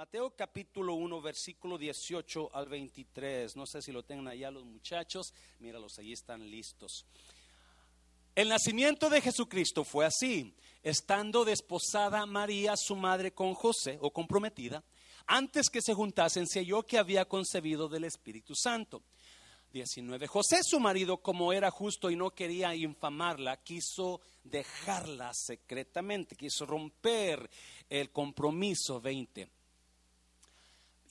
Mateo capítulo 1, versículo 18 al 23. No sé si lo tengan allá los muchachos. Míralos, allí están listos. El nacimiento de Jesucristo fue así. Estando desposada María, su madre, con José, o comprometida, antes que se juntasen, se halló que había concebido del Espíritu Santo. 19. José, su marido, como era justo y no quería infamarla, quiso dejarla secretamente, quiso romper el compromiso. 20.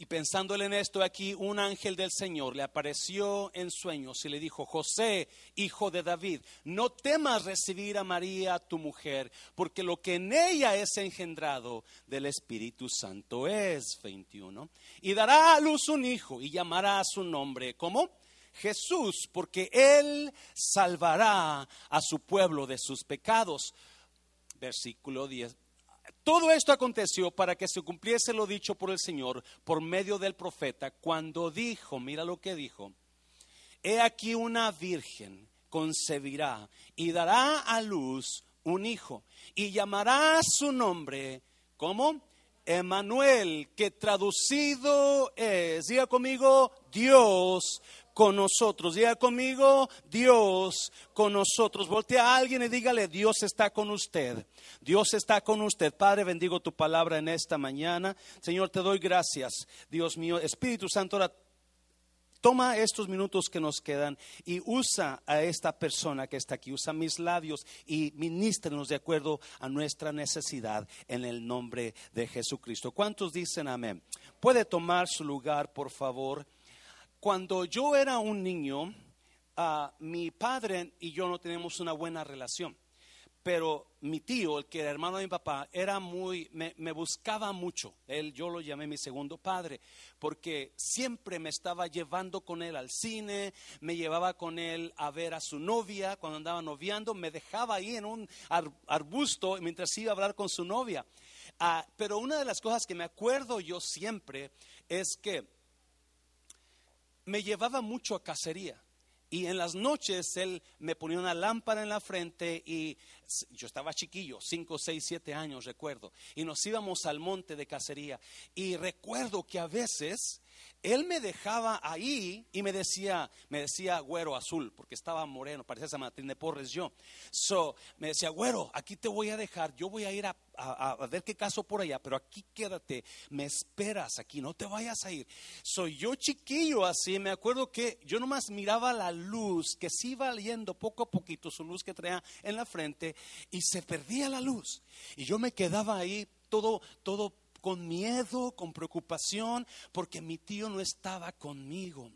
Y pensándole en esto aquí, un ángel del Señor le apareció en sueños y le dijo, José, hijo de David, no temas recibir a María, tu mujer, porque lo que en ella es engendrado del Espíritu Santo es 21. Y dará a luz un hijo y llamará a su nombre, ¿cómo? Jesús, porque él salvará a su pueblo de sus pecados. Versículo 10. Todo esto aconteció para que se cumpliese lo dicho por el Señor por medio del profeta cuando dijo, mira lo que dijo, he aquí una virgen concebirá y dará a luz un hijo y llamará su nombre, ¿cómo? Emanuel, que traducido es, diga conmigo, Dios con nosotros. Diga conmigo, Dios con nosotros. Voltea a alguien y dígale, Dios está con usted. Dios está con usted. Padre, bendigo tu palabra en esta mañana. Señor, te doy gracias. Dios mío, Espíritu Santo, ahora Toma estos minutos que nos quedan y usa a esta persona que está aquí, usa mis labios y ministrenos de acuerdo a nuestra necesidad en el nombre de Jesucristo. ¿Cuántos dicen amén? Puede tomar su lugar, por favor. Cuando yo era un niño, ah, mi padre y yo no teníamos una buena relación pero mi tío, el que era hermano de mi papá, era muy, me, buscaba mucho. Él, yo lo llamé mi segundo padre, porque siempre me estaba llevando con él al cine, me llevaba con él a ver a su novia cuando andaba noviando, me dejaba ahí en un arbusto mientras iba a hablar con su novia. Ah, pero una de las cosas que me acuerdo yo siempre es que me llevaba mucho a cacería. Y en las noches él me ponía una lámpara en la frente y yo estaba chiquillo, 5, 6, 7 años recuerdo, y nos íbamos al monte de cacería. Y recuerdo que a veces él me dejaba ahí y me decía, me decía güero azul, porque estaba moreno, parecía San Martín de Porres yo. So, me decía, güero, aquí te voy a dejar, yo voy a ir a, ver qué caso por allá, pero aquí quédate, me esperas aquí, no te vayas a ir. Soy yo chiquillo así, me acuerdo que yo nomás miraba la luz que se iba yendo poco a poquito, su luz que traía en la frente, y se perdía la luz. Y yo me quedaba ahí todo, todo con miedo, con preocupación, porque mi tío no estaba conmigo.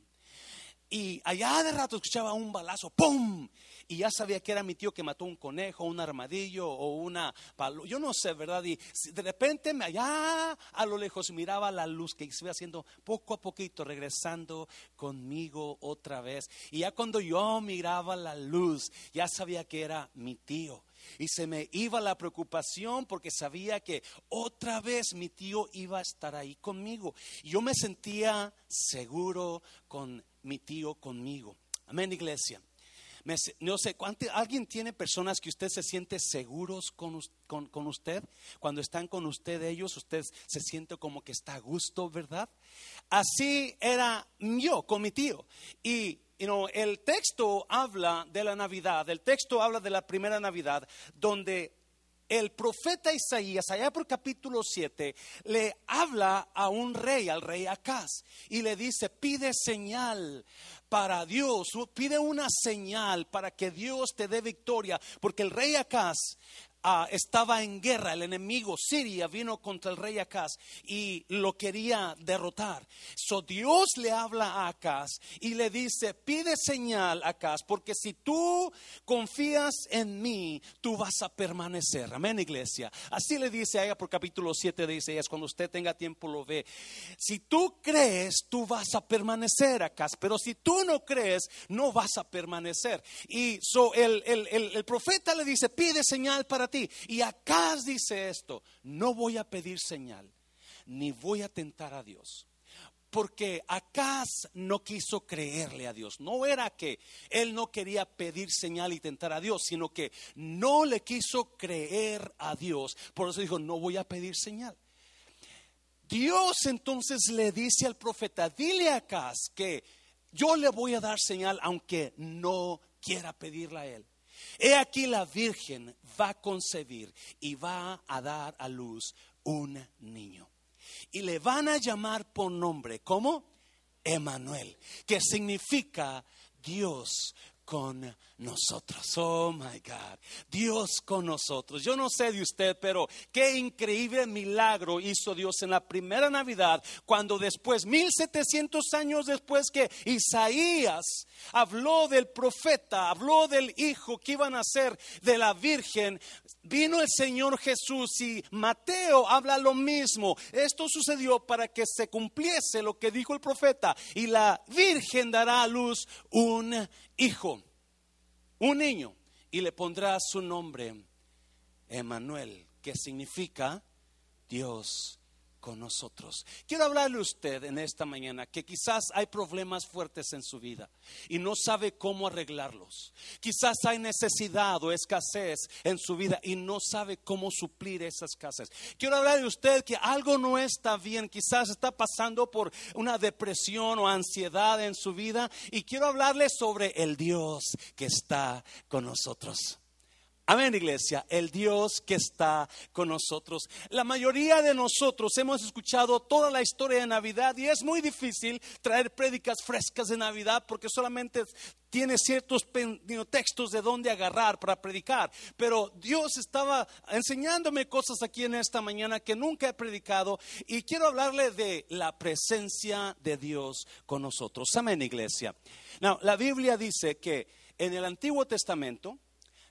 Y allá de rato escuchaba un balazo, ¡pum! Y ya sabía que era mi tío que mató un conejo, un armadillo o una palo. Yo no sé, ¿verdad? Y de repente allá a lo lejos miraba la luz que se iba haciendo poco a poquito, regresando conmigo otra vez. Y ya cuando yo miraba la luz, ya sabía que era mi tío. Y se me iba la preocupación porque sabía que otra vez mi tío iba a estar ahí conmigo. Yo me sentía seguro con mi tío conmigo. Amén, iglesia. no sé, ¿alguien tiene personas que usted se siente seguros con, con, usted? Cuando están con usted ellos, usted se siente como que está a gusto, ¿verdad? Así era yo con mi tío. Y el texto habla de la Navidad, el texto habla de la primera Navidad, donde el profeta Isaías, allá por capítulo 7, le habla a un rey, al rey Acaz, y le dice, pide señal para Dios, pide una señal para que Dios te dé victoria, porque el rey Acaz Ah, estaba en guerra, el enemigo Siria vino contra el rey Acaz y lo quería derrotar. So Dios le habla a Acaz y le dice, pide señal Acaz, porque si tú confías en mí, tú vas a permanecer. Amén, iglesia. Así le dice a ella por capítulo 7 de Isaías, cuando usted tenga tiempo lo ve. Si tú crees, tú vas a permanecer Acaz, pero si tú no crees, no vas a permanecer. Y so el, el, el profeta le dice, pide señal para y acá dice esto, no voy a pedir señal, ni voy a tentar a Dios. Porque Acaz no quiso creerle a Dios. No era que él no quería pedir señal y tentar a Dios, sino que no le quiso creer a Dios. Por eso dijo, no voy a pedir señal. Dios entonces le dice al profeta, dile a Acaz que yo le voy a dar señal aunque no quiera pedirla a él. He aquí la Virgen va a concebir y va a dar a luz un niño. Y le van a llamar por nombre, ¿cómo? Emanuel, que significa Dios con nosotros. Oh my God, Dios con nosotros. Yo no sé de usted, pero qué increíble milagro hizo Dios en la primera Navidad, cuando después, 1700 años después que Isaías habló del profeta, habló del hijo que iban a ser de la Virgen, vino el Señor Jesús y Mateo habla lo mismo. Esto sucedió para que se cumpliese lo que dijo el profeta y la Virgen dará a luz un hijo un niño y le pondrá su nombre Emanuel, que significa Dios con nosotros. Quiero hablarle a usted en esta mañana que quizás hay problemas fuertes en su vida y no sabe cómo arreglarlos. Quizás hay necesidad o escasez en su vida y no sabe cómo suplir esa escasez. Quiero hablarle a usted que algo no está bien, quizás está pasando por una depresión o ansiedad en su vida y quiero hablarle sobre el Dios que está con nosotros. Amén, iglesia, el Dios que está con nosotros. La mayoría de nosotros hemos escuchado toda la historia de Navidad y es muy difícil traer prédicas frescas de Navidad porque solamente tiene ciertos textos de dónde agarrar para predicar. Pero Dios estaba enseñándome cosas aquí en esta mañana que nunca he predicado y quiero hablarle de la presencia de Dios con nosotros. Amén, iglesia. la Biblia dice que en el Antiguo Testamento,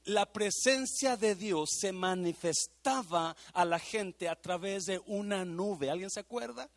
la presencia de Dios se manifestaba a la gente a través de una nube. ¿Alguien se acuerda?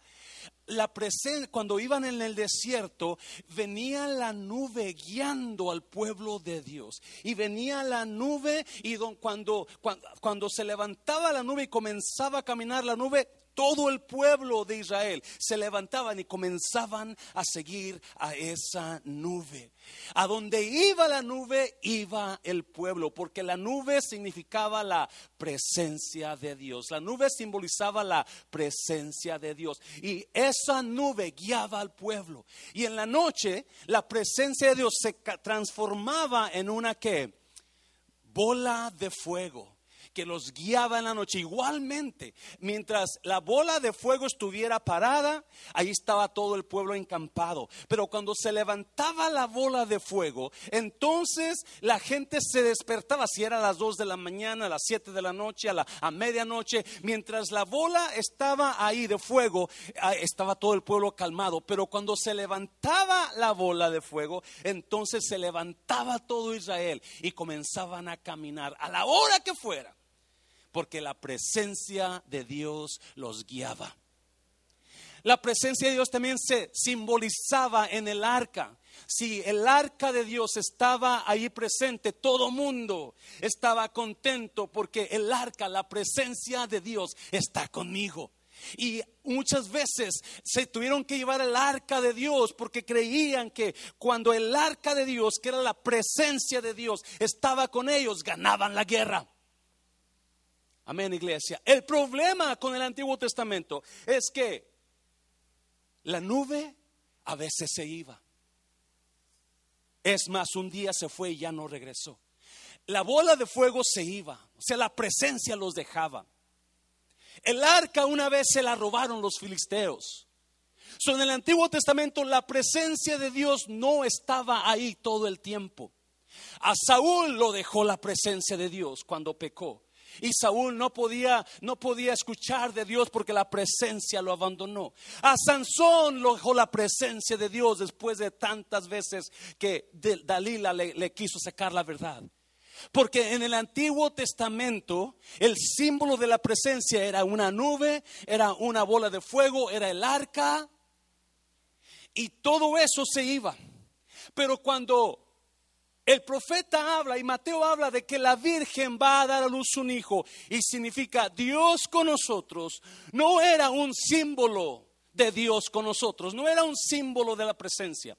La presencia, cuando iban en el desierto, venía la nube guiando al pueblo de Dios. Y venía la nube y cuando, cuando, cuando se levantaba la nube y comenzaba a caminar la nube, todo el pueblo de Israel se levantaban y comenzaban a seguir a esa nube. A donde iba la nube, iba el pueblo, porque la nube significaba la presencia de Dios. La nube simbolizaba la presencia de Dios. Y esa nube guiaba al pueblo. Y en la noche, la presencia de Dios se transformaba en una que bola de fuego que los guiaba en la noche. Igualmente, mientras la bola de fuego estuviera parada, ahí estaba todo el pueblo encampado. Pero cuando se levantaba la bola de fuego, entonces la gente se despertaba, si era a las 2 de la mañana, a las 7 de la noche, a, la, a medianoche, mientras la bola estaba ahí de fuego, estaba todo el pueblo calmado. Pero cuando se levantaba la bola de fuego, entonces se levantaba todo Israel y comenzaban a caminar a la hora que fuera porque la presencia de Dios los guiaba. La presencia de Dios también se simbolizaba en el arca. Si el arca de Dios estaba ahí presente, todo mundo estaba contento porque el arca, la presencia de Dios está conmigo. Y muchas veces se tuvieron que llevar el arca de Dios porque creían que cuando el arca de Dios, que era la presencia de Dios, estaba con ellos, ganaban la guerra. Amén, iglesia. El problema con el Antiguo Testamento es que la nube a veces se iba. Es más, un día se fue y ya no regresó. La bola de fuego se iba, o sea, la presencia los dejaba. El arca una vez se la robaron los filisteos. So, en el Antiguo Testamento la presencia de Dios no estaba ahí todo el tiempo. A Saúl lo dejó la presencia de Dios cuando pecó. Y Saúl no podía, no podía escuchar de Dios porque la presencia lo abandonó. A Sansón lo dejó la presencia de Dios después de tantas veces que Dalila le, le quiso sacar la verdad. Porque en el Antiguo Testamento el símbolo de la presencia era una nube, era una bola de fuego, era el arca. Y todo eso se iba. Pero cuando el profeta habla y Mateo habla de que la Virgen va a dar a luz un hijo y significa Dios con nosotros. No era un símbolo de Dios con nosotros, no era un símbolo de la presencia.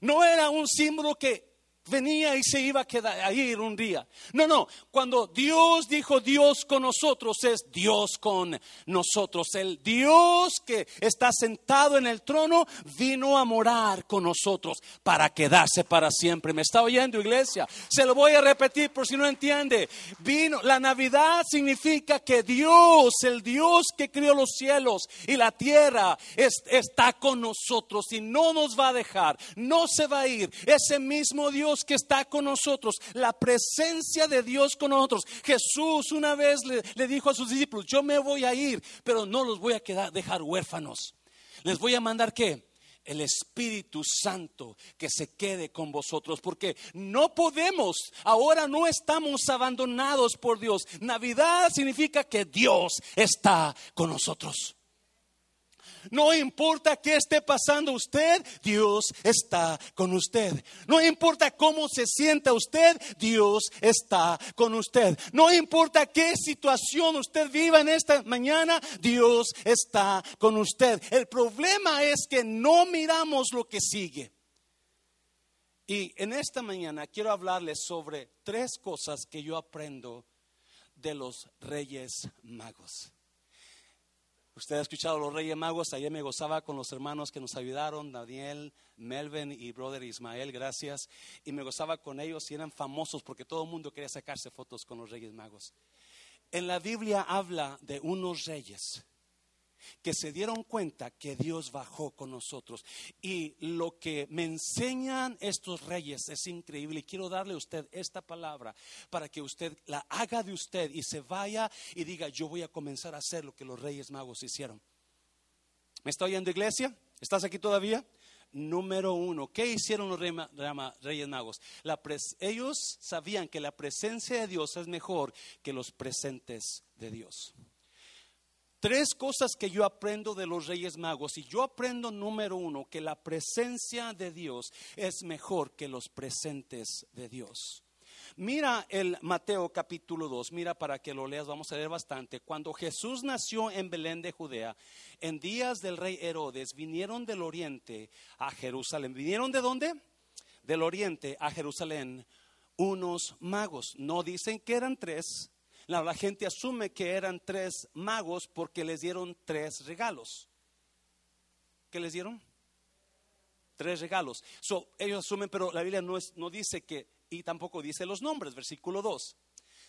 No era un símbolo que venía y se iba a ir un día. No, no, cuando Dios dijo Dios con nosotros es Dios con nosotros. El Dios que está sentado en el trono vino a morar con nosotros para quedarse para siempre. ¿Me está oyendo, iglesia? Se lo voy a repetir por si no entiende. Vino, la Navidad significa que Dios, el Dios que crió los cielos y la tierra, está con nosotros y no nos va a dejar, no se va a ir. Ese mismo Dios que está con nosotros, la presencia de Dios con nosotros. Jesús una vez le, dijo a sus discípulos, yo me voy a ir, pero no los voy a quedar, dejar huérfanos. Les voy a mandar qué? el Espíritu Santo que se quede con vosotros, porque no podemos, ahora no estamos abandonados por Dios. Navidad significa que Dios está con nosotros. No importa qué esté pasando usted, Dios está con usted. No importa cómo se sienta usted, Dios está con usted. No importa qué situación usted viva en esta mañana, Dios está con usted. El problema es que no miramos lo que sigue. Y en esta mañana quiero hablarles sobre tres cosas que yo aprendo de los reyes magos. Usted ha escuchado los Reyes Magos, ayer me gozaba con los hermanos que nos ayudaron, Daniel, Melvin y brother Ismael, gracias. Y me gozaba con ellos y eran famosos porque todo el mundo quería sacarse fotos con los Reyes Magos. En la Biblia habla de unos reyes que se dieron cuenta que Dios bajó con nosotros. Y lo que me enseñan estos reyes es increíble. Y quiero darle a usted esta palabra para que usted la haga de usted y se vaya y diga, yo voy a comenzar a hacer lo que los reyes magos hicieron. ¿Me está oyendo iglesia? ¿Estás aquí todavía? Número uno, ¿qué hicieron los reyes magos? ellos sabían que la presencia de Dios es mejor que los presentes de Dios. Tres cosas que yo aprendo de los Reyes Magos. Y yo aprendo, número uno, que la presencia de Dios es mejor que los presentes de Dios. Mira el Mateo capítulo 2, mira para que lo leas, vamos a leer bastante. Cuando Jesús nació en Belén de Judea, en días del rey Herodes, vinieron del oriente a Jerusalén. ¿Vinieron de dónde? Del oriente a Jerusalén unos magos. No dicen que eran tres, la, gente asume que eran tres magos porque les dieron tres regalos. ¿Qué les dieron? Tres regalos. ellos asumen, pero la Biblia no, es, no dice que, y tampoco dice los nombres, versículo 2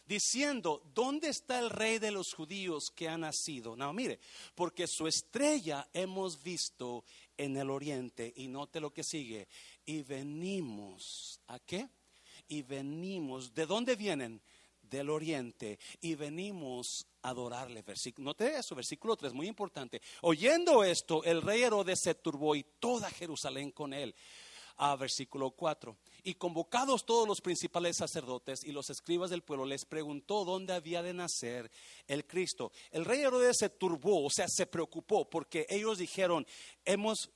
diciendo, ¿dónde está el rey de los judíos que ha nacido? No, mire, porque su estrella hemos visto en el oriente y note lo que sigue. Y venimos, ¿a qué? Y venimos, ¿de dónde vienen? Del oriente y venimos a adorarle. Versículo, note eso, versículo 3, muy importante. Oyendo esto, el rey Herodes se turbó y toda Jerusalén con él. A versículo 4. Y convocados todos los principales sacerdotes y los escribas del pueblo, les preguntó dónde había de nacer el Cristo. El rey Herodes se turbó, o sea, se preocupó, porque ellos dijeron, hemos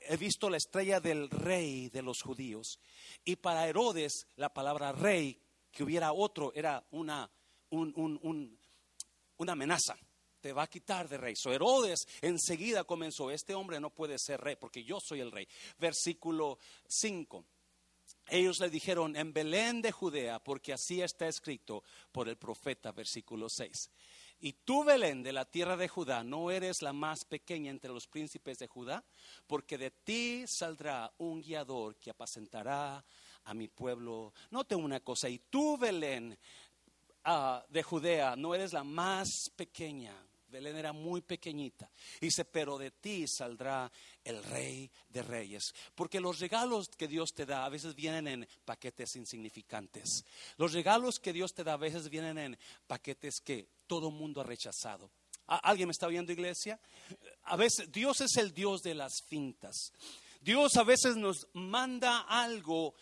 he visto la estrella del rey de los judíos. Y para Herodes, la palabra rey que hubiera otro era una, una amenaza. Te va a quitar de rey. So Herodes enseguida comenzó, este hombre no puede ser rey porque yo soy el rey. Versículo 5. Ellos le dijeron en Belén de Judea, porque así está escrito por el profeta, versículo 6. Y tú, Belén, de la tierra de Judá, no eres la más pequeña entre los príncipes de Judá, porque de ti saldrá un guiador que apacentará a mi pueblo. Note una cosa, y tú, Belén, ah, de Judea, no eres la más pequeña. Belén era muy pequeñita. Dice, pero de ti saldrá el rey de reyes. Porque los regalos que Dios te da a veces vienen en paquetes insignificantes. Los regalos que Dios te da a veces vienen en paquetes que todo mundo ha rechazado. ¿Alguien me está oyendo, iglesia? A veces Dios es el Dios de las fintas. Dios a veces nos manda algo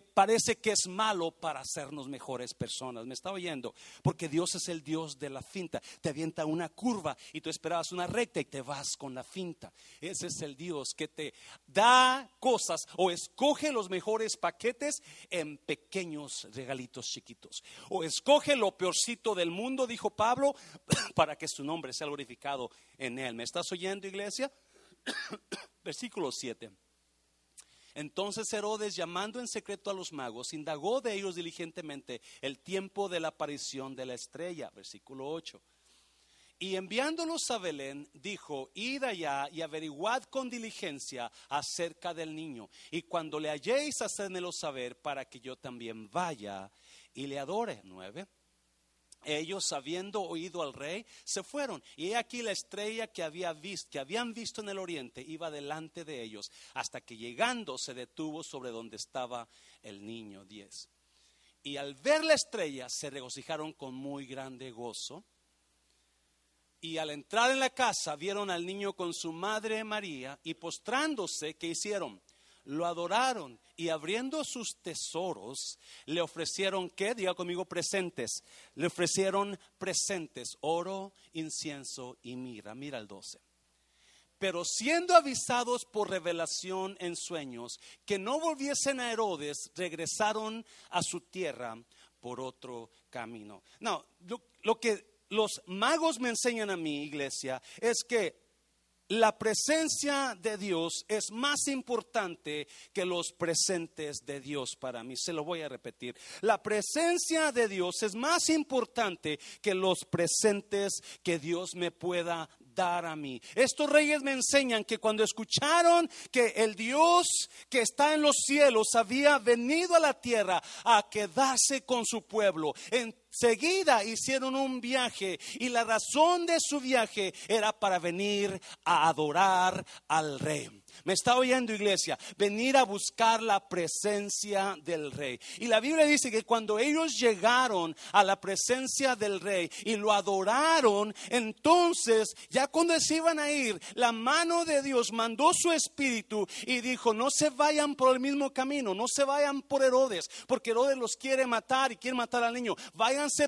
parece que es malo para hacernos mejores personas. ¿Me está oyendo? Porque Dios es el Dios de la finta. Te avienta una curva y tú esperabas una recta y te vas con la finta. Ese es el Dios que te da cosas o escoge los mejores paquetes en pequeños regalitos chiquitos. O escoge lo peorcito del mundo, dijo Pablo, para que su nombre sea glorificado en él. ¿Me estás oyendo, iglesia? Versículo 7. Entonces Herodes, llamando en secreto a los magos, indagó de ellos diligentemente el tiempo de la aparición de la estrella. Versículo 8. Y enviándolos a Belén, dijo, id allá y averiguad con diligencia acerca del niño. Y cuando le halléis, hacedmelo saber para que yo también vaya y le adore. Nueve. Ellos, habiendo oído al rey, se fueron. Y he aquí la estrella que, había visto, que habían visto en el oriente iba delante de ellos, hasta que llegando se detuvo sobre donde estaba el niño. Diez. Y al ver la estrella se regocijaron con muy grande gozo. Y al entrar en la casa vieron al niño con su madre María y postrándose, ¿qué hicieron? Lo adoraron y abriendo sus tesoros le ofrecieron, ¿qué? Diga conmigo, presentes. Le ofrecieron presentes, oro, incienso y mira. Mira el 12 pero siendo avisados por revelación en sueños que no volviesen a Herodes, regresaron a su tierra por otro camino. No, lo, que los magos me enseñan a mi iglesia, es que la presencia de Dios es más importante que los presentes de Dios para mí. Se lo voy a repetir. La presencia de Dios es más importante que los presentes que Dios me pueda dar a mí. Estos reyes me enseñan que cuando escucharon que el Dios que está en los cielos había venido a la tierra a quedarse con su pueblo, enseguida hicieron un viaje y la razón de su viaje era para venir a adorar al rey. Me está oyendo iglesia, venir a buscar la presencia del rey. Y la Biblia dice que cuando ellos llegaron a la presencia del rey y lo adoraron, entonces ya cuando se iban a ir, la mano de Dios mandó su espíritu y dijo, no se vayan por el mismo camino, no se vayan por Herodes, porque Herodes los quiere matar y quiere matar al niño.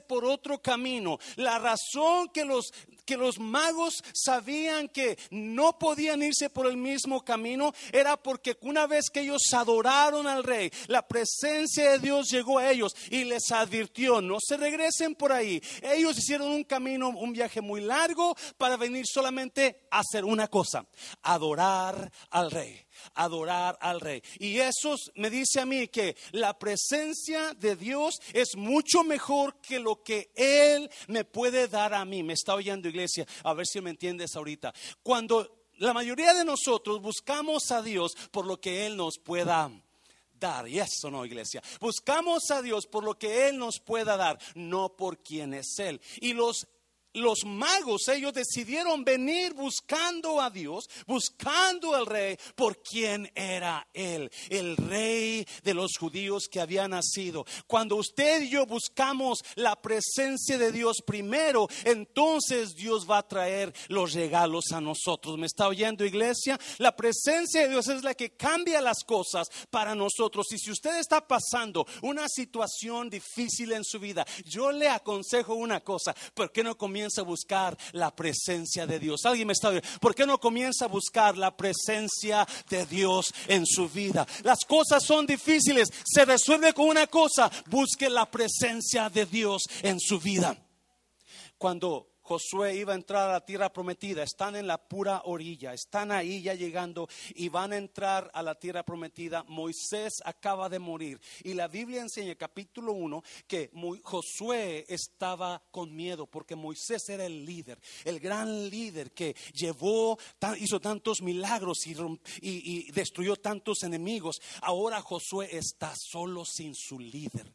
Por otro camino. La razón que los que los magos sabían que no podían irse por el mismo camino era porque una vez que ellos adoraron al rey, la presencia de Dios llegó a ellos y les advirtió, no se regresen por ahí. Ellos hicieron un camino, un viaje muy largo para venir solamente a hacer una cosa, adorar al rey adorar al rey. Y eso me dice a mí que la presencia de Dios es mucho mejor que lo que Él me puede dar a mí. Me está oyendo iglesia, a ver si me entiendes ahorita. Cuando la mayoría de nosotros buscamos a Dios por lo que Él nos pueda dar. Y eso no, iglesia. Buscamos a Dios por lo que Él nos pueda dar, no por quién es Él. Y los los magos, ellos decidieron venir buscando a Dios, buscando al rey, por quien era él, el rey de los judíos que había nacido. Cuando usted y yo buscamos la presencia de Dios primero, entonces Dios va a traer los regalos a nosotros. ¿Me está oyendo, iglesia? La presencia de Dios es la que cambia las cosas para nosotros. Y si usted está pasando una situación difícil en su vida, yo le aconsejo una cosa, ¿por qué no comienza a buscar la presencia de Dios? Alguien me está viendo. ¿Por qué no comienza a buscar la presencia de Dios en su vida? Las cosas son difíciles, se resuelve con una cosa, busque la presencia de Dios en su vida. Cuando Josué iba a entrar a la tierra prometida, están en la pura orilla, están ahí ya llegando y van a entrar a la tierra prometida. Moisés acaba de morir y la Biblia enseña, capítulo 1, que Josué estaba con miedo porque Moisés era el líder, el gran líder que llevó, hizo tantos milagros y, y destruyó tantos enemigos. Ahora Josué está solo sin su líder.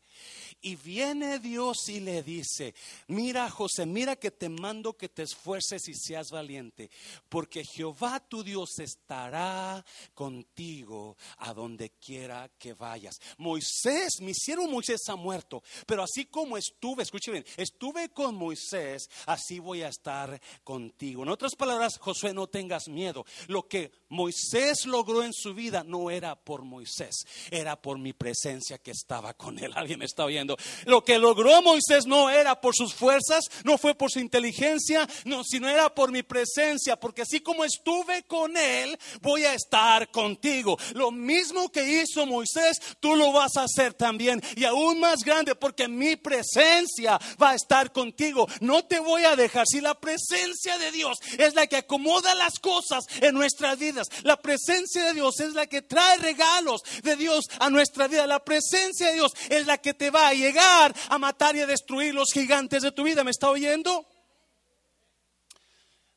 Y viene Dios y le dice, mira José, mira que te mando que te esfuerces y seas valiente, porque Jehová tu Dios estará contigo a donde quiera que vayas. Moisés, mi siervo Moisés ha muerto, pero así como estuve, escuche bien, estuve con Moisés, así voy a estar contigo. En otras palabras, Josué, no tengas miedo. Lo que Moisés logró en su vida no era por Moisés, era por mi presencia que estaba con él. Alguien me está oyendo. Lo que logró Moisés no era por sus fuerzas, no fue por su inteligencia, no, sino era por mi presencia, porque así como estuve con él, voy a estar contigo. Lo mismo que hizo Moisés, tú lo vas a hacer también. Y aún más grande, porque mi presencia va a estar contigo. No te voy a dejar. Si la presencia de Dios es la que acomoda las cosas en nuestras vidas, la presencia de Dios es la que trae regalos de Dios a nuestra vida. La presencia de Dios es la que te va a llegar a matar y a destruir los gigantes de tu vida. ¿Me está oyendo?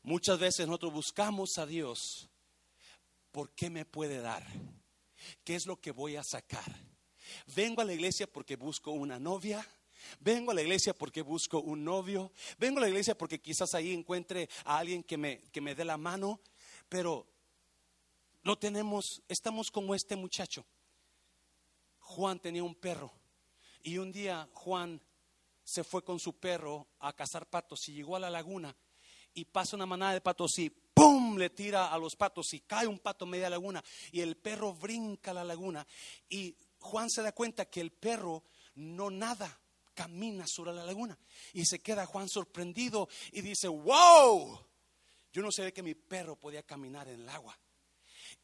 Muchas veces nosotros buscamos a Dios. ¿Por qué me puede dar? ¿Qué es lo que voy a sacar? Vengo a la iglesia porque busco una novia. Vengo a la iglesia porque busco un novio. Vengo a la iglesia porque quizás ahí encuentre a alguien que me, que me dé la mano. Pero no tenemos, estamos como este muchacho. Juan tenía un perro. Y un día Juan se fue con su perro a cazar patos y llegó a la laguna y pasa una manada de patos y ¡pum! le tira a los patos y cae un pato media laguna y el perro brinca a la laguna y Juan se da cuenta que el perro no nada, camina sobre la laguna y se queda Juan sorprendido y dice, wow, yo no sabía que mi perro podía caminar en el agua.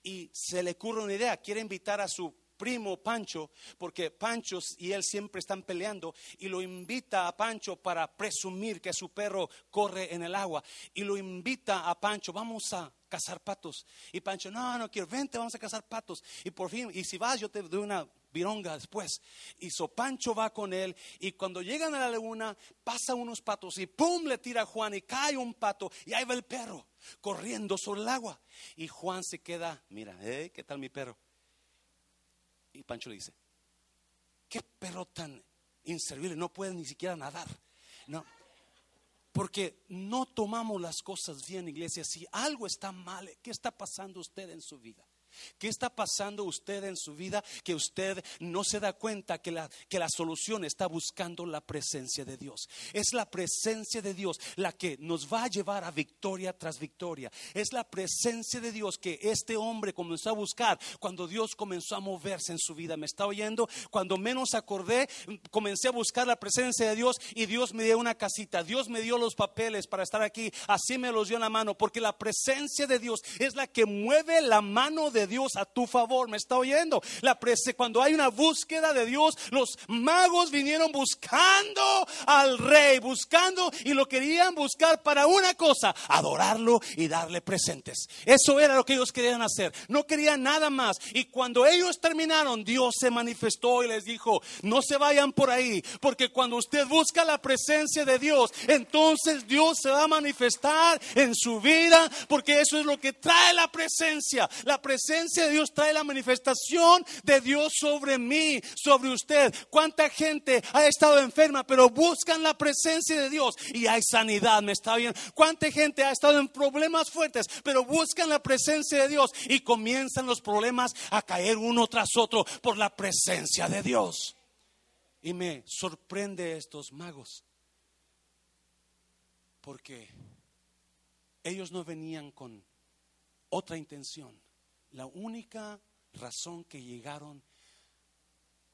Y se le ocurre una idea, quiere invitar a su primo Pancho, porque Pancho y él siempre están peleando, y lo invita a Pancho para presumir que su perro corre en el agua, y lo invita a Pancho, vamos a cazar patos. Y Pancho, no, no quiero, vente, vamos a cazar patos. Y por fin, y si vas, yo te doy una vironga después. Y so Pancho va con él y cuando llegan a la laguna pasa unos patos y pum le tira a Juan y cae un pato y ahí va el perro corriendo sobre el agua. Y Juan se queda, mira, ¿eh? ¿qué tal mi perro? Y Pancho le dice, qué perro tan inservible, no puede ni siquiera nadar. No. Porque no tomamos las cosas bien, iglesia. Si algo está mal, ¿qué está pasando usted en su vida? ¿Qué está pasando usted en su vida que usted no se da cuenta que la, que la solución está buscando la presencia de Dios? Es la presencia de Dios la que nos va a llevar a victoria tras victoria. Es la presencia de Dios que este hombre comenzó a buscar cuando Dios comenzó a moverse en su vida. ¿Me está oyendo? Cuando menos acordé, comencé a buscar la presencia de Dios y Dios me dio una casita. Dios me dio los papeles para estar aquí. Así me los dio en la mano porque la presencia de Dios es la que mueve la mano de Dios a tu favor. ¿Me está oyendo? La cuando hay una búsqueda de Dios, los magos vinieron buscando al rey, buscando y lo querían buscar para una cosa, adorarlo y darle presentes. Eso era lo que ellos querían hacer. No querían nada más. Y cuando ellos terminaron, Dios se manifestó y les dijo, no se vayan por ahí, porque cuando usted busca la presencia de Dios, entonces Dios se va a manifestar en su vida, porque eso es lo que trae la presencia. La presencia presencia de Dios trae la manifestación de Dios sobre mí, sobre usted. ¿Cuánta gente ha estado enferma, pero buscan la presencia de Dios y hay sanidad? ¿Me está bien? ¿Cuánta gente ha estado en problemas fuertes, pero buscan la presencia de Dios y comienzan los problemas a caer uno tras otro por la presencia de Dios? Y me sorprende estos magos, porque ellos no venían con otra intención la única razón que llegaron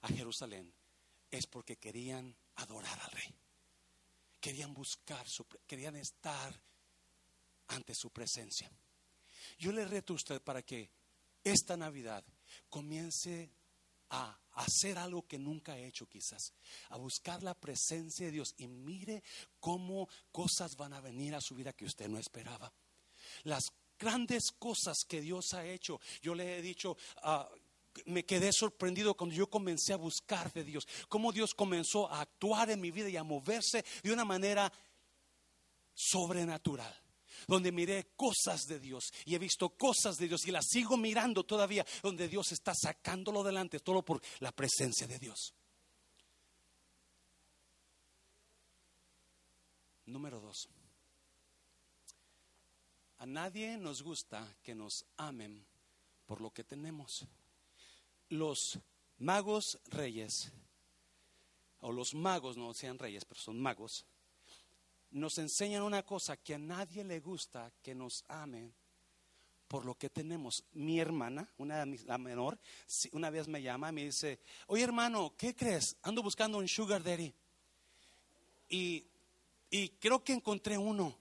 a Jerusalén es porque querían adorar al rey. Querían buscar, su, querían estar ante su presencia. Yo le reto a usted para que esta Navidad comience a hacer algo que nunca ha hecho quizás, a buscar la presencia de Dios y mire cómo cosas van a venir a su vida que usted no esperaba. Las grandes cosas que Dios ha hecho. Yo le he dicho, ah, me quedé sorprendido cuando yo comencé a buscar de Dios, cómo Dios comenzó a actuar en mi vida y a moverse de una manera sobrenatural. Donde miré cosas de Dios y he visto cosas de Dios y las sigo mirando todavía, donde Dios está sacándolo delante, todo por la presencia de Dios. Número dos. A nadie nos gusta que nos amen por lo que tenemos. Los magos reyes, o los magos no sean reyes, pero son magos, nos enseñan una cosa que a nadie le gusta que nos amen por lo que tenemos. Mi hermana, una la menor, una vez me llama y me dice, oye hermano, ¿qué crees? Ando buscando un sugar daddy. Y, y creo que encontré uno.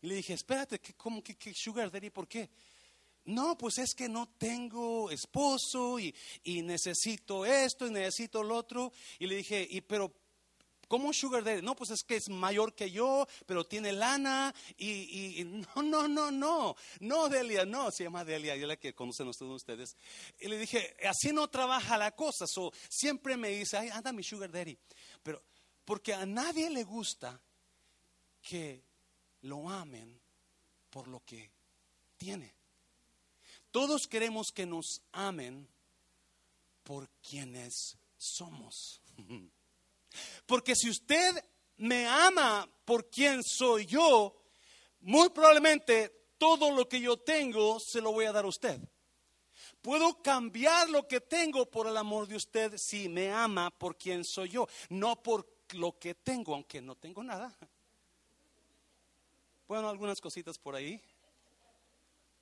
Y le dije, espérate, ¿qué, cómo, qué, qué sugar daddy? ¿Por qué? No, pues es que no tengo esposo y, y, necesito esto y necesito lo otro. Y le dije, y pero ¿Cómo sugar daddy? No, pues es que es mayor que yo, pero tiene lana y, no, no, no, no, no, Delia, no, se llama Delia, yo la que conocen ustedes. Y le dije, así no trabaja la cosa, so, siempre me dice, ay, anda mi sugar daddy. Pero, porque a nadie le gusta que lo amen por lo que tiene. Todos queremos que nos amen por quienes somos. Porque si usted me ama por quien soy yo, muy probablemente todo lo que yo tengo se lo voy a dar a usted. Puedo cambiar lo que tengo por el amor de usted si me ama por quien soy yo, no por lo que tengo, aunque no tengo nada. Bueno, algunas cositas por ahí.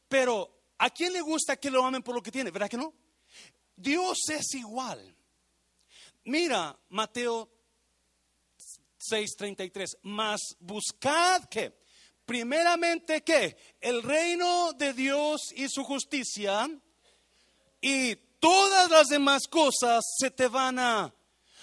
Pero, ¿a quién le gusta que lo amen por lo que tiene? ¿Verdad que no? Dios es igual. Mira, Mateo 6:33. Mas buscad que, primeramente que, el reino de Dios y su justicia, y todas las demás cosas se te van a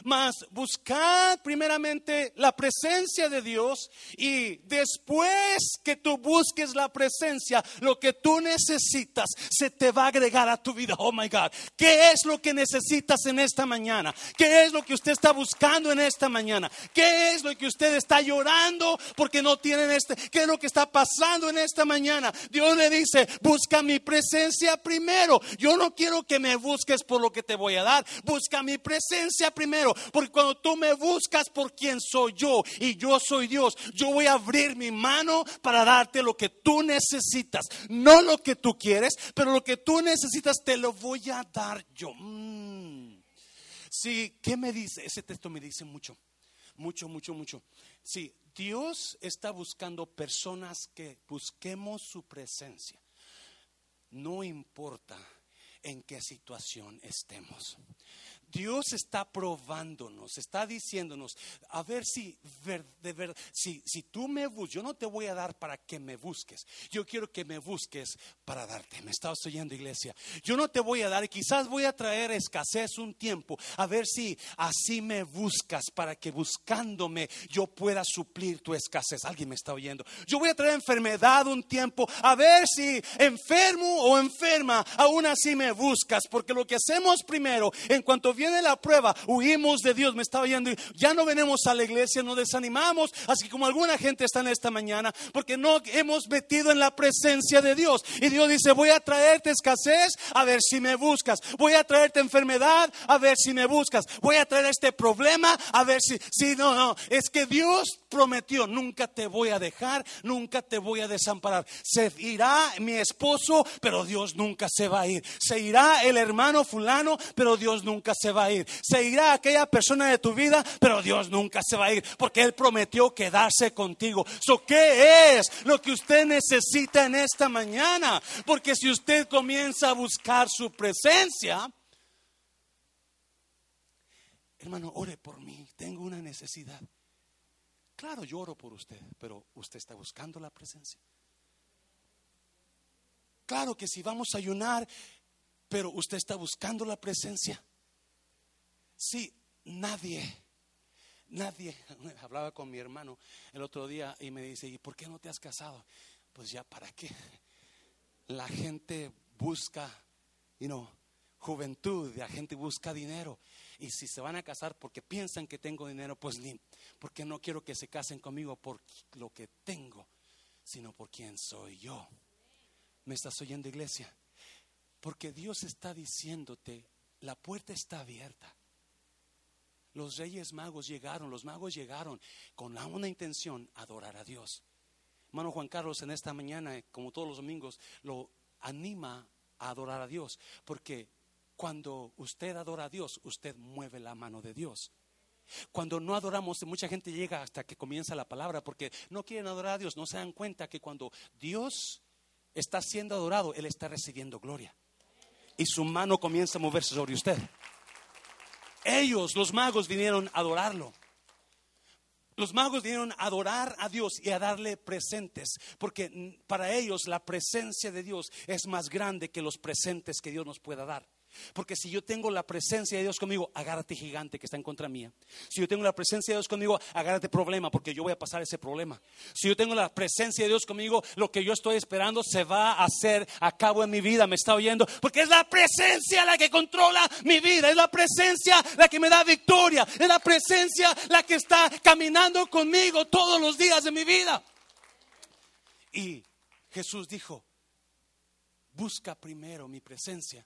mas buscad primeramente la presencia de Dios y después que tú busques la presencia, lo que tú necesitas se te va a agregar a tu vida. Oh my God, ¿qué es lo que necesitas en esta mañana? ¿Qué es lo que usted está buscando en esta mañana? ¿Qué es lo que usted está llorando porque no tienen este? ¿Qué es lo que está pasando en esta mañana? Dios le dice, busca mi presencia primero. Yo no quiero que me busques por lo que te voy a dar. Busca mi presencia primero porque cuando tú me buscas por quien soy yo y yo soy Dios, yo voy a abrir mi mano para darte lo que tú necesitas. No lo que tú quieres, pero lo que tú necesitas te lo voy a dar yo. Mm. Sí, ¿qué me dice? Ese texto me dice mucho, mucho, mucho, mucho. Sí, Dios está buscando personas que busquemos su presencia. No importa en qué situación estemos. Dios está probándonos, está diciéndonos, a ver si de verdad, si, si tú me buscas, yo no te voy a dar para que me busques, yo quiero que me busques para darte. Me estabas oyendo, iglesia. Yo no te voy a dar, quizás voy a traer escasez un tiempo, a ver si así me buscas para que buscándome yo pueda suplir tu escasez. Alguien me está oyendo. Yo voy a traer enfermedad un tiempo, a ver si enfermo o enferma, aún así me buscas, porque lo que hacemos primero, en cuanto viene la prueba, huimos de Dios. Me estaba oyendo, ya no venimos a la iglesia, nos desanimamos, así como alguna gente está en esta mañana, porque no hemos metido en la presencia de Dios. Y Dios dice, voy a traerte escasez, a ver si me buscas. Voy a traerte enfermedad, a ver si me buscas. Voy a traer este problema, a ver si, si no, no. Es que Dios prometió, nunca te voy a dejar, nunca te voy a desamparar. Se irá mi esposo, pero Dios nunca se va a ir. Se irá el hermano fulano, pero Dios nunca se a ir. Se irá aquella persona de tu vida, pero Dios nunca se va a ir, porque Él prometió quedarse contigo. So, ¿Qué es lo que usted necesita en esta mañana? Porque si usted comienza a buscar su presencia, hermano, ore por mí, tengo una necesidad. Claro, lloro por usted, pero usted está buscando la presencia. Claro que si vamos a ayunar, pero usted está buscando la presencia. Sí, nadie, nadie. Hablaba con mi hermano el otro día y me dice, ¿y por qué no te has casado? Pues ya, ¿para qué? La gente busca, you know, juventud, la gente busca dinero. Y si se van a casar porque piensan que tengo dinero, pues ni, porque no quiero que se casen conmigo por lo que tengo, sino por quien soy yo. ¿Me estás oyendo, iglesia? Porque Dios está diciéndote, la puerta está abierta. Los reyes magos llegaron, los magos llegaron con una intención, adorar a Dios. Hermano Juan Carlos, en esta mañana, como todos los domingos, lo anima a adorar a Dios, porque cuando usted adora a Dios, usted mueve la mano de Dios. Cuando no adoramos, mucha gente llega hasta que comienza la palabra porque no quieren adorar a Dios, no se dan cuenta que cuando Dios está siendo adorado, Él está recibiendo gloria. Y su mano comienza a moverse sobre usted. Ellos, los magos, vinieron a adorarlo. Los magos vinieron a adorar a Dios y a darle presentes, porque para ellos la presencia de Dios es más grande que los presentes que Dios nos pueda dar. Porque si yo tengo la presencia de Dios conmigo, agárrate gigante que está en contra mía. Si yo tengo la presencia de Dios conmigo, agárrate problema porque yo voy a pasar ese problema. Si yo tengo la presencia de Dios conmigo, lo que yo estoy esperando se va a hacer a cabo en mi vida. ¿Me está oyendo? Porque es la presencia la que controla mi vida. Es la presencia la que me da victoria. Es la presencia la que está caminando conmigo todos los días de mi vida. Y Jesús dijo, busca primero mi presencia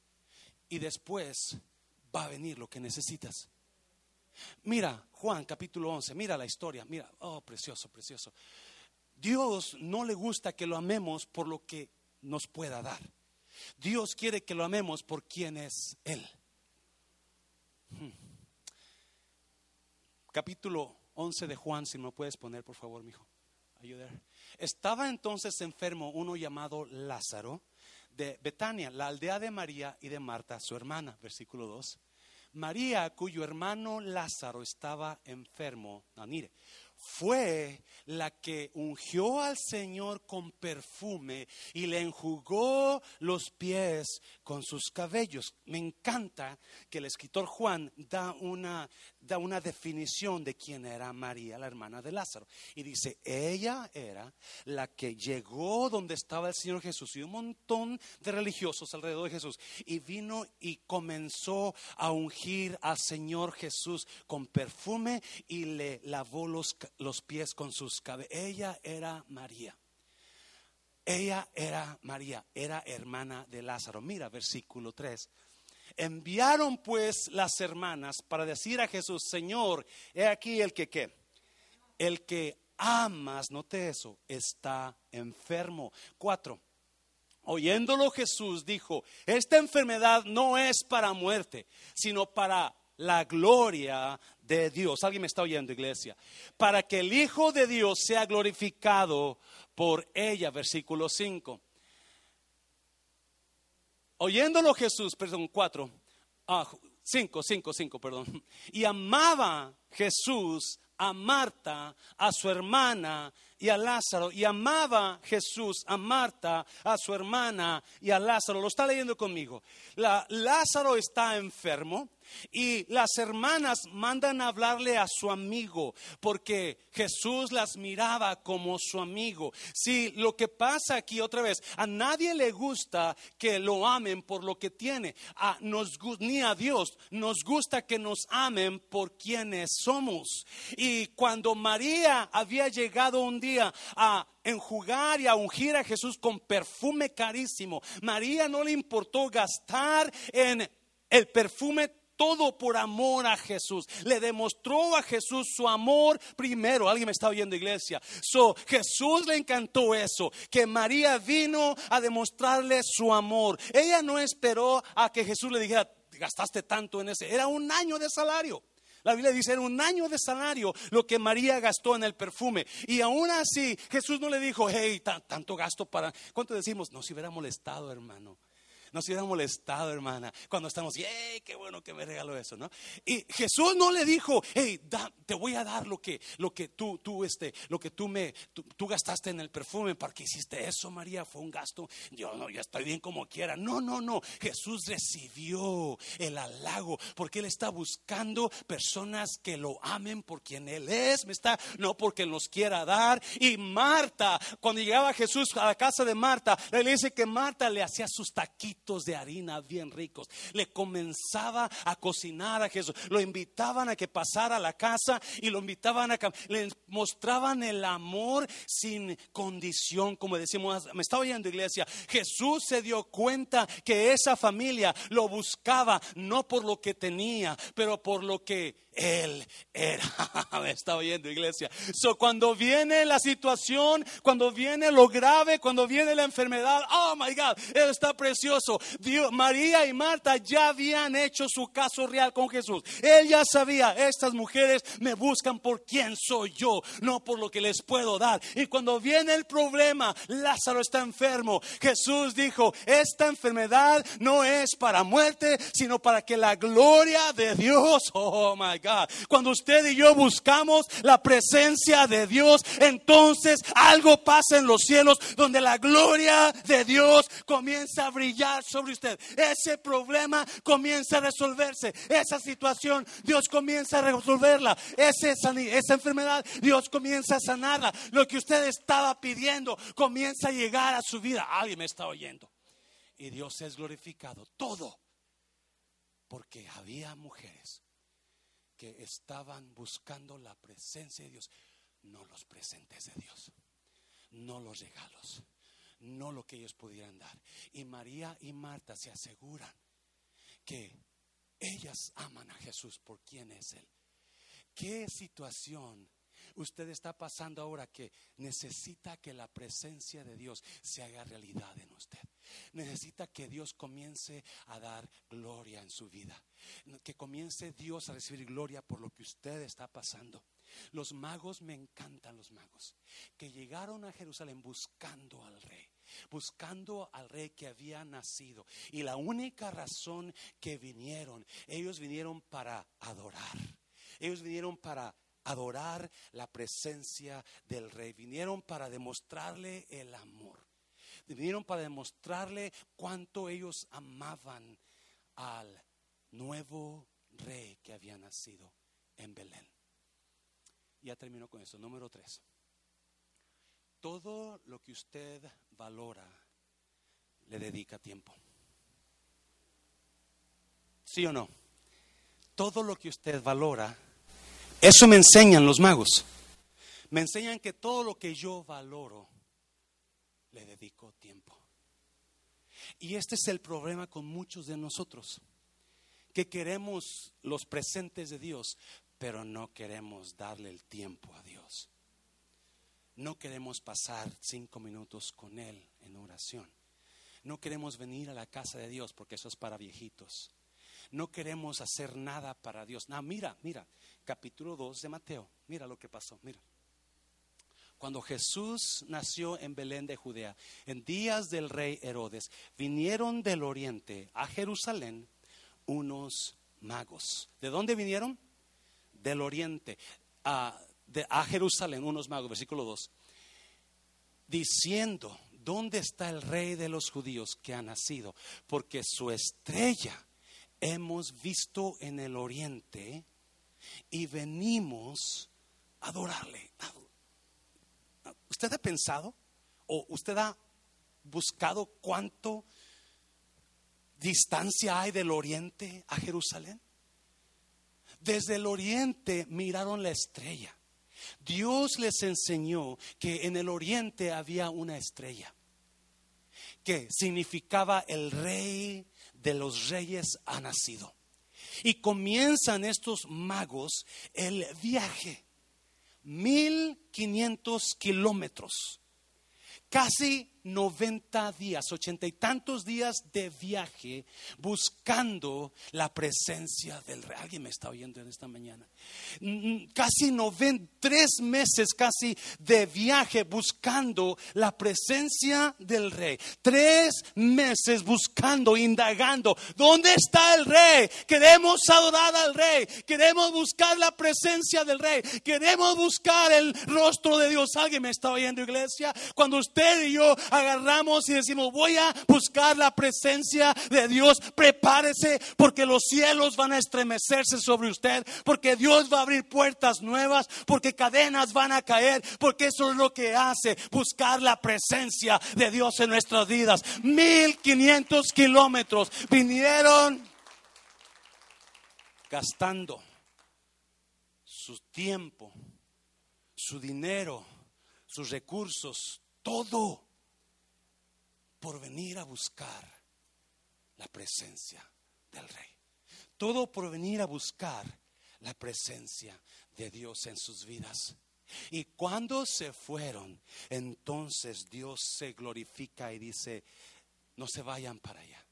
y después va a venir lo que necesitas. Mira, Juan capítulo 11, mira la historia, mira, oh, precioso, precioso. Dios no le gusta que lo amemos por lo que nos pueda dar. Dios quiere que lo amemos por quien es Él. Hmm. Capítulo 11 de Juan, si me puedes poner, por favor, mi hijo. Ayudar. Estaba entonces enfermo uno llamado Lázaro de Betania, la aldea de María y de Marta, su hermana, versículo 2. María, cuyo hermano Lázaro estaba enfermo, no, fue la que ungió al Señor con perfume y le enjugó los pies con sus cabellos. Me encanta que el escritor Juan da una, da una definición de quién era María, la hermana de Lázaro. Y dice, ella era la que llegó donde estaba el Señor Jesús y un montón de religiosos alrededor de Jesús. Y vino y comenzó a ungir al Señor Jesús con perfume y le lavó los, los pies con sus cabellos. Ella era María. Ella era María, era hermana de Lázaro. Mira versículo 3. Enviaron pues las hermanas para decir a Jesús, Señor, he aquí el que qué, el que amas, note eso, está enfermo. Cuatro. Oyéndolo Jesús dijo, esta enfermedad no es para muerte, sino para la gloria de Dios. ¿Alguien me está oyendo, iglesia? Para que el Hijo de Dios sea glorificado por ella, versículo 5. Oyéndolo Jesús, perdón, 4, ah, 5, 5, 5, perdón. Y amaba Jesús a Marta, a su hermana y a Lázaro. Y amaba Jesús a Marta, a su hermana y a Lázaro. Lo está leyendo conmigo. La, Lázaro está enfermo. Y las hermanas mandan a hablarle a su amigo, porque Jesús las miraba como su amigo. Si lo que pasa aquí otra vez, a nadie le gusta que lo amen por lo que tiene, a nos, ni a Dios, nos gusta que nos amen por quienes somos. Y cuando María había llegado un día a enjugar y a ungir a Jesús con perfume carísimo, María no le importó gastar en el perfume todo por amor a Jesús. Le demostró a Jesús su amor primero. Alguien me está oyendo, iglesia. So, Jesús le encantó eso, que María vino a demostrarle su amor. Ella no esperó a que Jesús le dijera, gastaste tanto en ese. Era un año de salario. La Biblia dice, era un año de salario lo que María gastó en el perfume. Y aún así, Jesús no le dijo, hey, tanto gasto para... ¿Cuánto decimos? No, si hubiera molestado, hermano nos hubiera molestado, hermana, cuando estamos, ¡yay! ¡Qué bueno que me regaló eso! ¿no? Y Jesús no le dijo, hey, te voy a dar lo que, este, tú me, gastaste en el perfume, ¿para qué hiciste eso, María? Fue un gasto, yo no, ya estoy bien como quiera. No, no, no. Jesús recibió el halago porque Él está buscando personas que lo amen por quien Él es, no porque nos quiera dar. Y Marta, cuando llegaba Jesús a la casa de Marta, le dice que Marta le hacía sus taquitos de harina bien ricos. Le comenzaba a cocinar a Jesús. Lo invitaban a que pasara a la casa y lo invitaban a... Le mostraban el amor sin condición, como decimos. Me estaba oyendo iglesia. Jesús se dio cuenta que esa familia lo buscaba no por lo que tenía, pero por lo que Él era. Me está oyendo, iglesia. So, cuando viene la situación, cuando viene lo grave, cuando viene la enfermedad, oh my God, Él está precioso. María y Marta ya habían hecho su caso real con Jesús. Él ya sabía, estas mujeres me buscan por quién soy yo, no por lo que les puedo dar. Y cuando viene el problema, Lázaro está enfermo. Jesús dijo, esta enfermedad no es para muerte, sino para que la gloria de Dios, oh my God, cuando usted y yo buscamos la presencia de Dios, entonces algo pasa en los cielos donde la gloria de Dios comienza a brillar sobre usted. Ese problema comienza a resolverse. Esa situación, Dios comienza a resolverla. Ese, esa enfermedad, Dios comienza a sanarla. Lo que usted estaba pidiendo comienza a llegar a su vida. Alguien me está oyendo. Y Dios es glorificado. Todo. Porque había mujeres que estaban buscando la presencia de Dios, no los presentes de Dios, no los regalos, no lo que ellos pudieran dar. Y María y Marta se aseguran que ellas aman a Jesús por quien es Él. ¿Qué situación usted está pasando ahora que necesita que la presencia de Dios se haga realidad en usted? Necesita que Dios comience a dar gloria en su vida. Que comience Dios a recibir gloria por lo que usted está pasando. Los magos, me encantan los magos, que llegaron a Jerusalén buscando al rey buscando al rey que había nacido. Y la única razón que vinieron, ellos vinieron para adorar. Ellos vinieron para adorar la presencia del rey. Vinieron para demostrarle el amor. Vinieron para demostrarle cuánto ellos amaban al nuevo rey que había nacido en Belén. Ya termino con eso. Número tres. Todo lo que usted valora le dedica tiempo. ¿Sí o no? Todo lo que usted valora, eso me enseñan los magos. Me enseñan que todo lo que yo valoro, le dedico tiempo. Y este es el problema con muchos de nosotros, que queremos los presentes de Dios, pero no queremos darle el tiempo a Dios. No queremos pasar cinco minutos con Él en oración. No queremos venir a la casa de Dios porque eso es para viejitos. No queremos hacer nada para Dios. No, mira, mira, capítulo 2 de Mateo. Mira lo que pasó, mira. Cuando Jesús nació en Belén de Judea, en días del rey Herodes, vinieron del oriente a Jerusalén unos magos. ¿De dónde vinieron? Del oriente. a Jerusalén, unos magos, versículo 2, diciendo, ¿dónde está el rey de los judíos que ha nacido? Porque su estrella hemos visto en el oriente y venimos a adorarle. ¿Usted ha pensado o usted ha buscado cuánto distancia hay del oriente a Jerusalén? Desde el oriente miraron la estrella Dios les enseñó que en el oriente había una estrella que significaba el rey de los reyes ha nacido. Y comienzan estos magos el viaje, mil quinientos kilómetros, casi 90 días, ochenta y tantos días de viaje buscando la presencia del rey. Alguien me está oyendo en esta mañana. Mm, casi 90, tres meses casi de viaje buscando la presencia del rey. Tres meses buscando, indagando. ¿Dónde está el rey? Queremos adorar al rey. Queremos buscar la presencia del rey. Queremos buscar el rostro de Dios. Alguien me está oyendo, iglesia. Cuando usted y yo agarramos y decimos, voy a buscar la presencia de Dios, prepárese porque los cielos van a estremecerse sobre usted, porque Dios va a abrir puertas nuevas, porque cadenas van a caer, porque eso es lo que hace, buscar la presencia de Dios en nuestras vidas. Mil quinientos kilómetros vinieron gastando su tiempo, su dinero, sus recursos, todo por venir a buscar la presencia del rey. Todo por venir a buscar la presencia de Dios en sus vidas. Y cuando se fueron, entonces Dios se glorifica y dice, no se vayan para allá,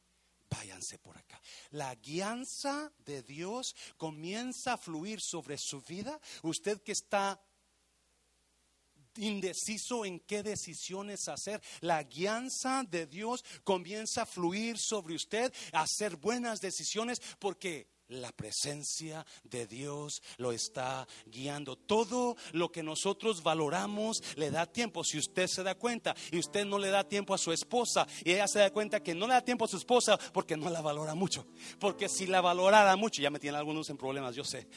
váyanse por acá. La guianza de Dios comienza a fluir sobre su vida. Usted que está indeciso en qué decisiones hacer, la guianza de Dios comienza a fluir sobre usted, a hacer buenas decisiones, porque la presencia de Dios lo está guiando. Todo lo que nosotros valoramos le da tiempo. Si usted se da cuenta y usted no le da tiempo a su esposa y ella se da cuenta que no le da tiempo a su esposa porque no la valora mucho. Porque si la valorara mucho, ya me tienen algunos en problemas, yo sé.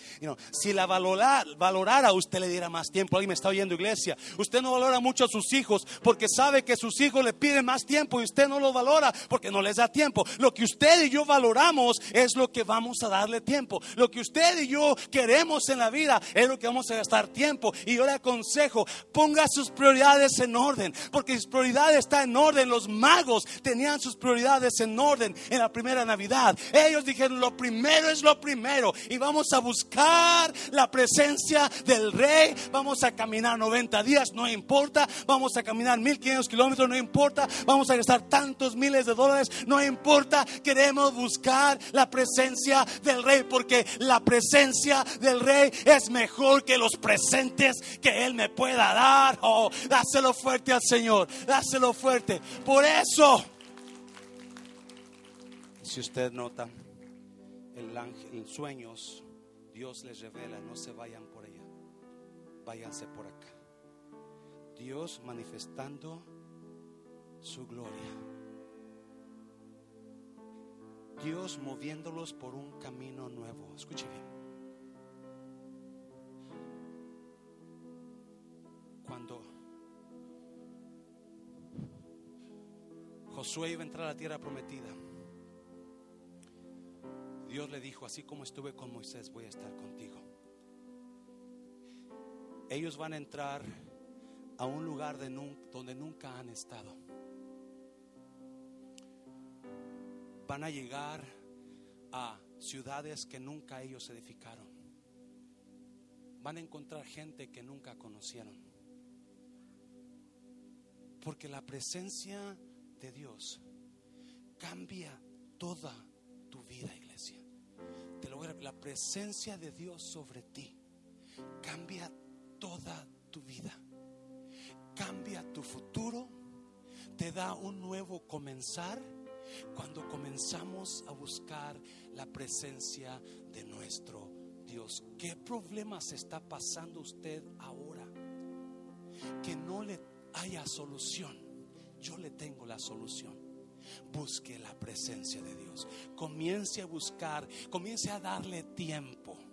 si la valorara, valorara, usted le diera más tiempo. Alguien me está oyendo, iglesia. Usted no valora mucho a sus hijos porque sabe que sus hijos le piden más tiempo y usted no lo valora porque no les da tiempo. Lo que usted y yo valoramos es lo que vamos a dar darle tiempo. Lo que usted y yo queremos en la vida es lo que vamos a gastar tiempo. Y yo le aconsejo, ponga sus prioridades en orden, porque sus prioridades están en orden. Los magos tenían sus prioridades en orden en la primera Navidad. Ellos dijeron, lo primero es lo primero. Y vamos a buscar la presencia del rey. Vamos a caminar 90 días, no importa. Vamos a caminar 1500 kilómetros, no importa. Vamos a gastar tantos miles de dólares, no importa. Queremos buscar la presencia del rey, porque la presencia del rey es mejor que los presentes que él me pueda dar. Oh, dáselo fuerte al Señor, dáselo fuerte. Por eso, si usted nota, el ángel, sueños, Dios les revela, no se vayan por allá, váyanse por acá. Dios manifestando su gloria. Dios moviéndolos por un camino nuevo. Escuche bien. Cuando Josué iba a entrar a la tierra prometida, Dios le dijo, así como estuve con Moisés, voy a estar contigo. Ellos van a entrar a un lugar de donde nunca han estado. Van a llegar a ciudades que nunca ellos edificaron. Van a encontrar gente que nunca conocieron. Porque la presencia de Dios cambia toda tu vida, iglesia. Te lo voy a la presencia de Dios sobre ti cambia toda tu vida. Cambia tu futuro, te da un nuevo comenzar cuando comenzamos a buscar la presencia de nuestro Dios. ¿Qué problemas está pasando usted ahora? Que no le haya solución. Yo le tengo la solución. Busque la presencia de Dios. Comience a buscar, comience a darle tiempo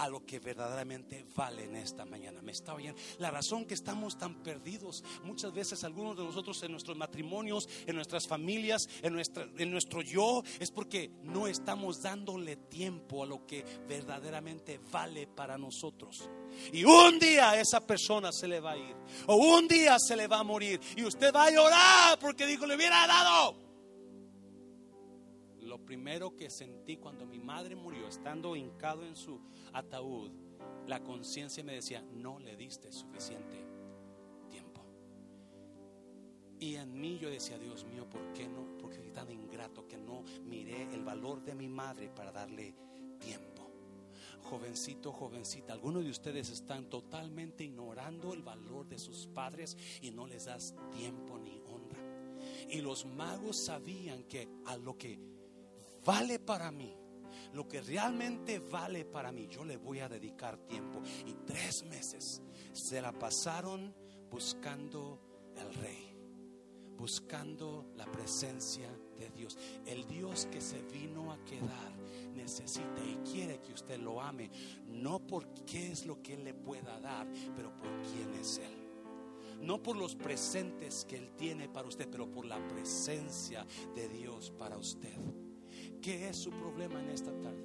a lo que verdaderamente vale en esta mañana. ¿Me está bien? La razón que estamos tan perdidos, muchas veces algunos de nosotros en nuestros matrimonios, en nuestras familias, en, nuestra, en nuestro yo, es porque no estamos dándole tiempo a lo que verdaderamente vale para nosotros. Y un día esa persona se le va a ir, o un día se le va a morir, y usted va a llorar porque dijo, le hubiera dado lo primero que sentí cuando mi madre murió, estando hincado en su ataúd, la conciencia me decía, no le diste suficiente tiempo. Y en mí yo decía, Dios mío, ¿por qué no? Porque soy tan ingrato que no miré el valor de mi madre para darle tiempo. Jovencito, jovencita, algunos de ustedes están totalmente ignorando el valor de sus padres y no les das tiempo ni honra. Y los magos sabían que a lo que vale para mí, lo que realmente vale para mí, yo le voy a dedicar tiempo. Y tres meses se la pasaron buscando el rey, buscando la presencia de Dios. El Dios que se vino a quedar necesita y quiere que usted lo ame, no por qué es lo que Él le pueda dar, pero por quién es Él no por los presentes que Él tiene para usted, pero por la presencia de Dios para usted. ¿Qué es su problema en esta tarde?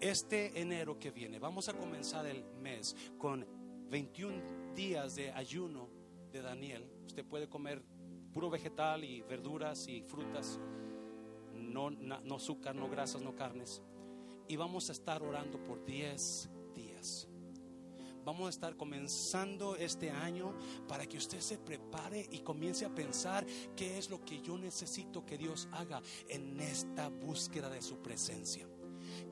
Este enero que viene, vamos a comenzar el mes con 21 días de ayuno de Daniel. Usted puede comer puro vegetal y verduras y frutas, no, no azúcar, no grasas, no carnes. y vamos a estar orando por 10 días. Vamos a estar comenzando este año para que usted se prepare y comience a pensar qué es lo que yo necesito que Dios haga en esta búsqueda de su presencia.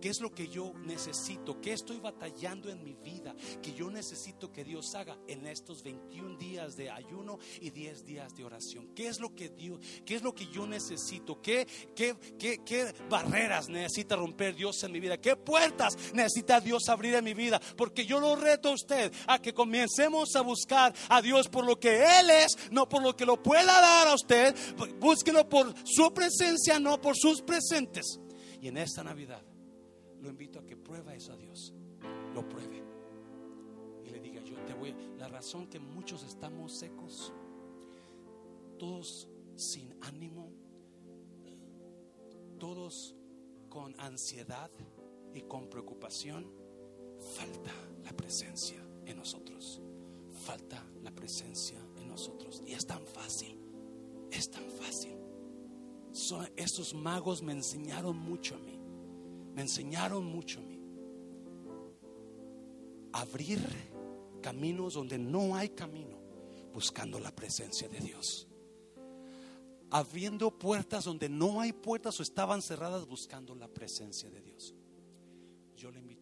¿Qué es lo que yo necesito? ¿Qué estoy batallando en mi vida? Que yo necesito que Dios haga en estos 21 días de ayuno y 10 días de oración. ¿Qué es lo que Dios, qué es lo que yo necesito? ¿Qué, qué, qué, qué barreras necesita romper Dios en mi vida? ¿Qué puertas necesita Dios abrir en mi vida? Porque yo lo reto a usted a que comencemos a buscar a Dios por lo que Él es, no por lo que lo pueda dar a usted. Búsquelo por su presencia, no por sus presentes. Y en esta Navidad lo invito a que prueba eso a Dios. Lo pruebe. Y le diga, yo te voy. La razón que muchos estamos secos, todos sin ánimo, todos con ansiedad y con preocupación, falta la presencia en nosotros. Falta la presencia en nosotros. Y es tan fácil. Es tan fácil. Son, estos magos me enseñaron mucho a mí me enseñaron mucho a mí. Abrir caminos donde no hay camino, buscando la presencia de Dios. Abriendo puertas donde no hay puertas o estaban cerradas, buscando la presencia de Dios. Yo le invito